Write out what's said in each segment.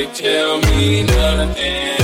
nobody tell me nothing.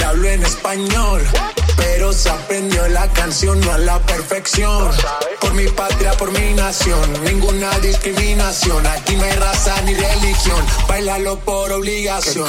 le hablo en español. Pero se aprendió la canción no a la perfección. Por mi patria, por mi nación, ninguna discriminación. Aquí no hay raza ni religión, bailalo por obligación.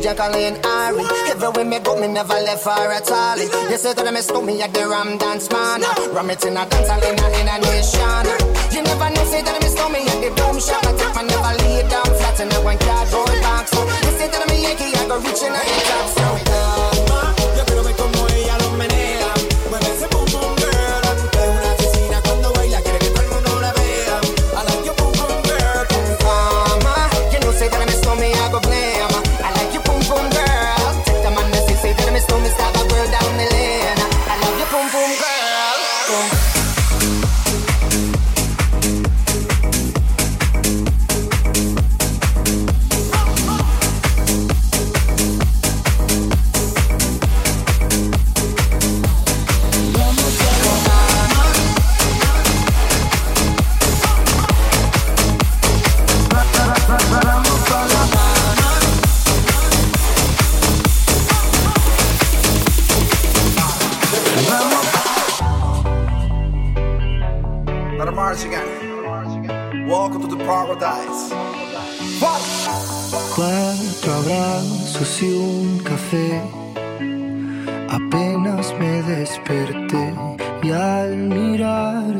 Jacqueline Ari. Everywhere me go, me never left her at all. You say that I miss me at the Ram Dance Man. Ram it in a dance hall in a, in a nation. You never know, say that I miss me at the boom shop. I take my never lay down flat in a one cardboard box. So you say that a Yankee, I go reaching out the top. So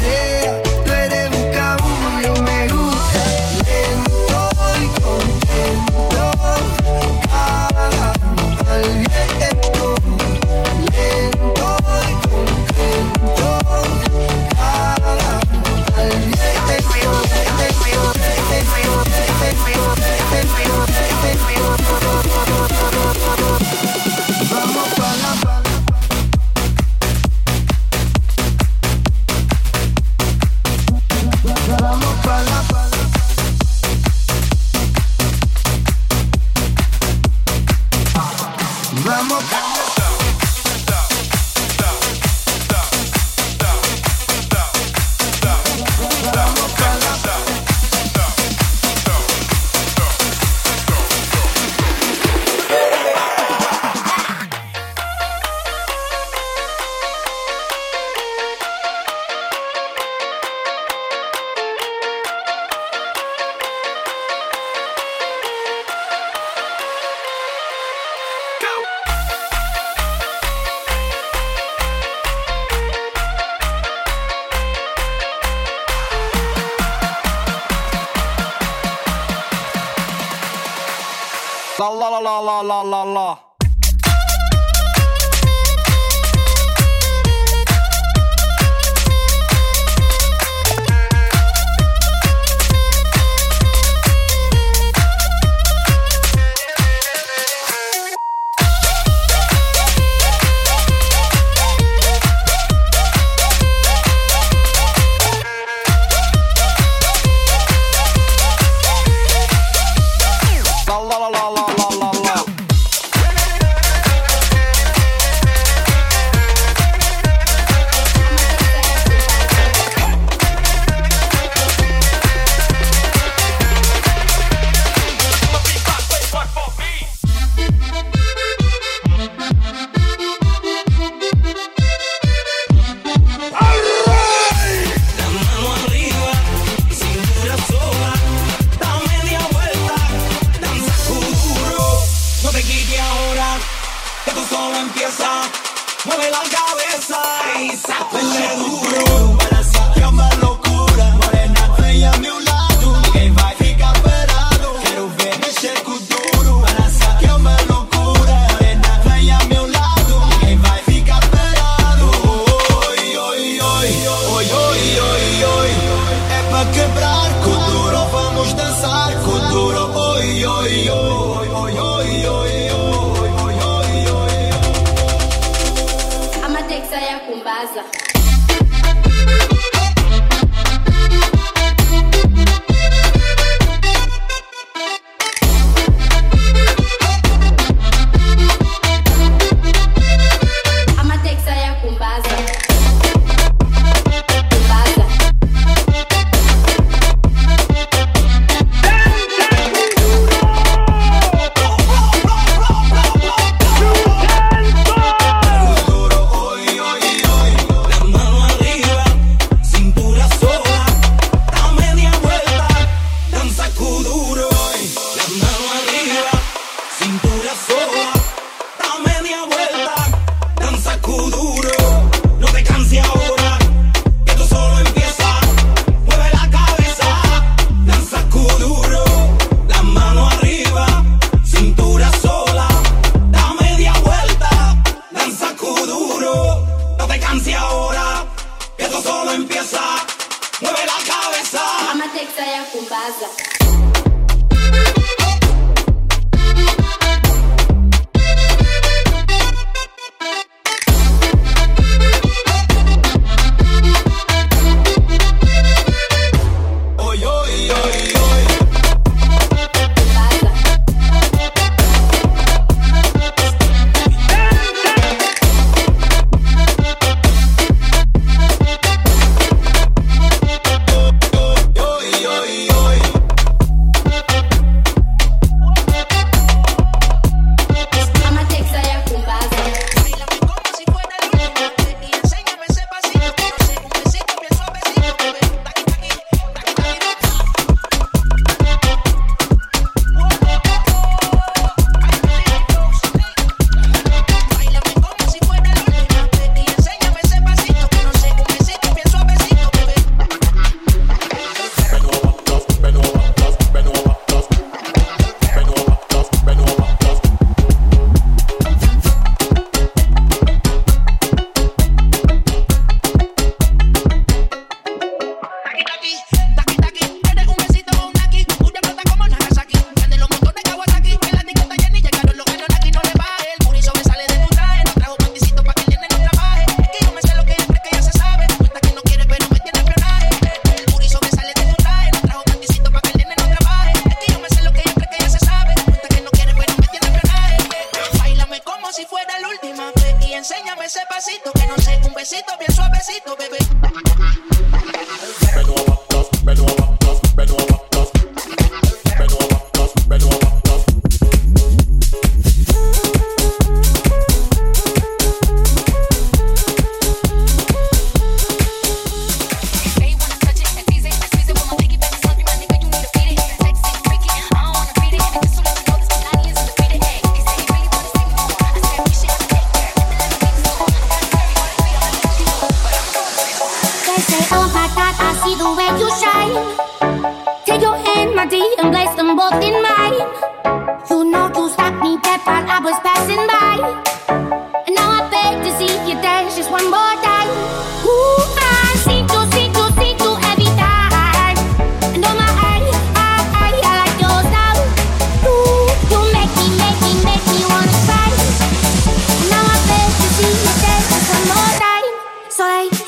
coqueteas, soy.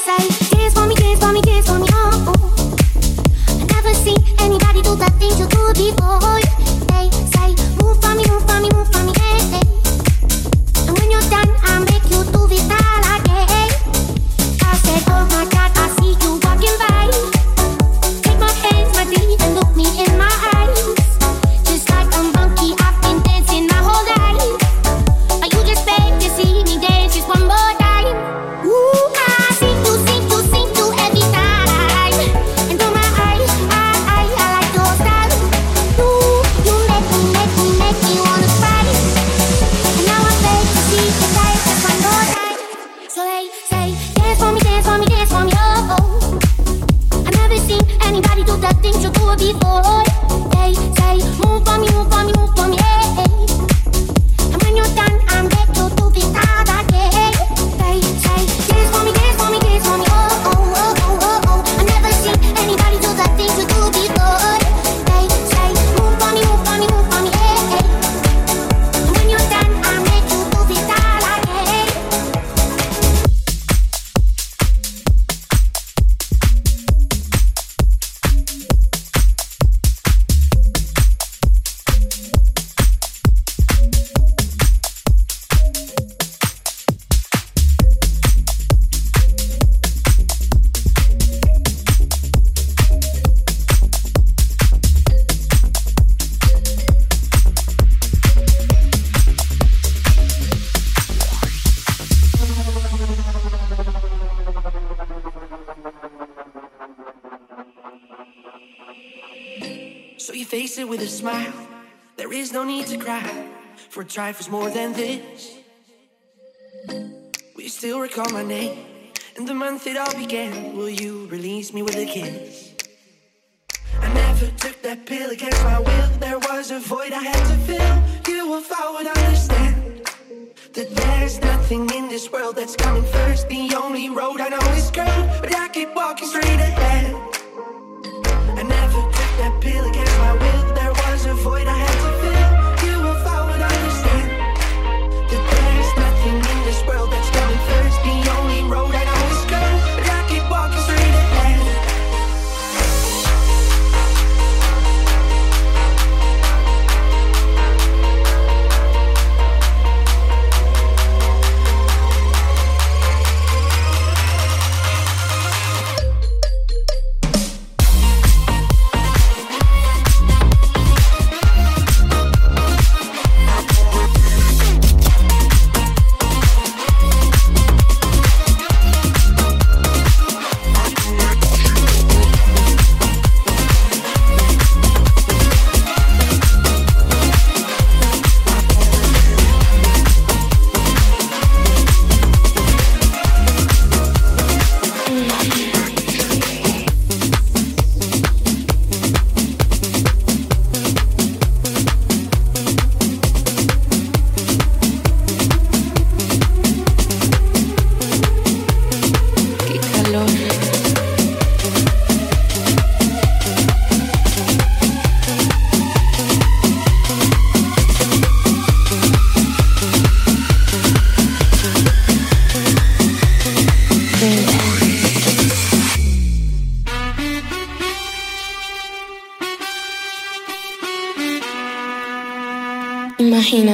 for trifles more than this. We still recall my name? and the month it all began, will you release me with a kiss? I never took that pill against my will. There was a void I had to fill. You if I would understand that there's nothing in this world that's coming first. The only road I know is curved, but I keep walking straight ahead.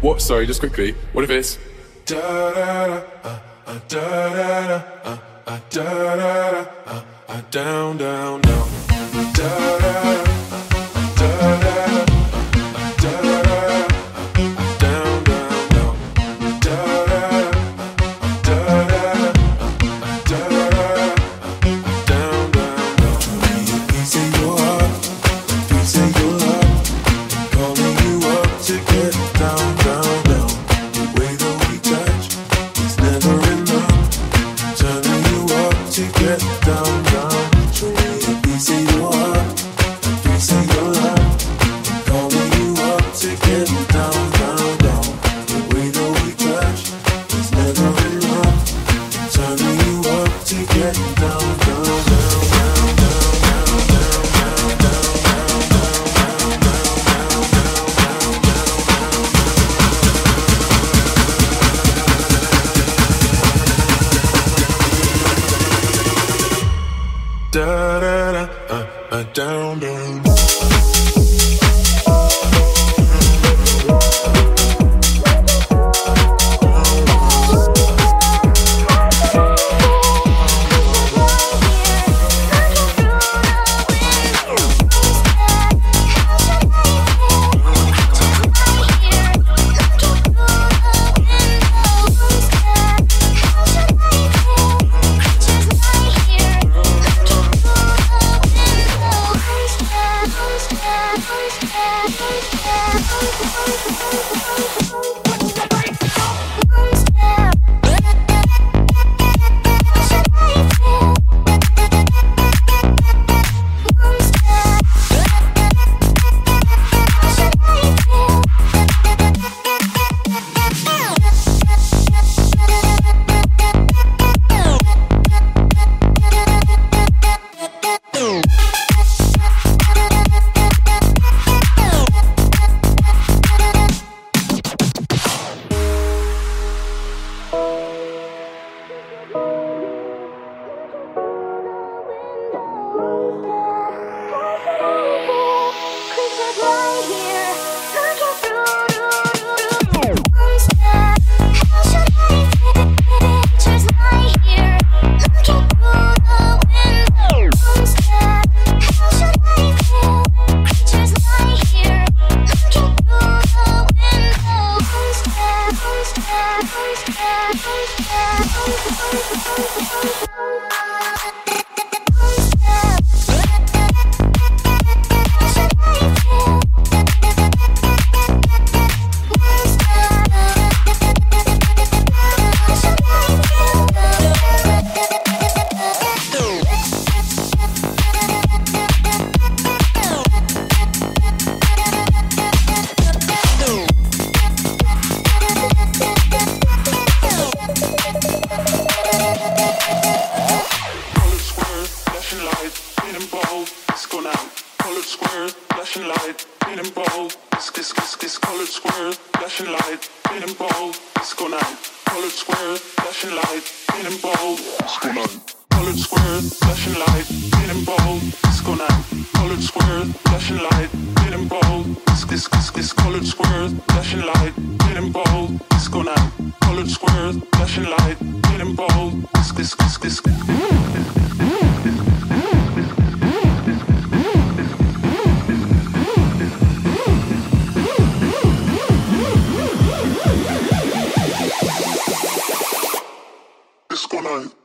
What? Sorry, just quickly. What if it's uh, uh, uh, down down down da da da. da da da, uh, uh, down down. Flashing light, getting bold, disco night. Colored square, flashing light, getting bold, disco night. Colored square, flashing light, getting bold, disco night. Colored square, flashing light, getting bold, this this this colored square, flashing light, getting bold, disco night. Colored square, flashing light, bold, this this this this. this. night.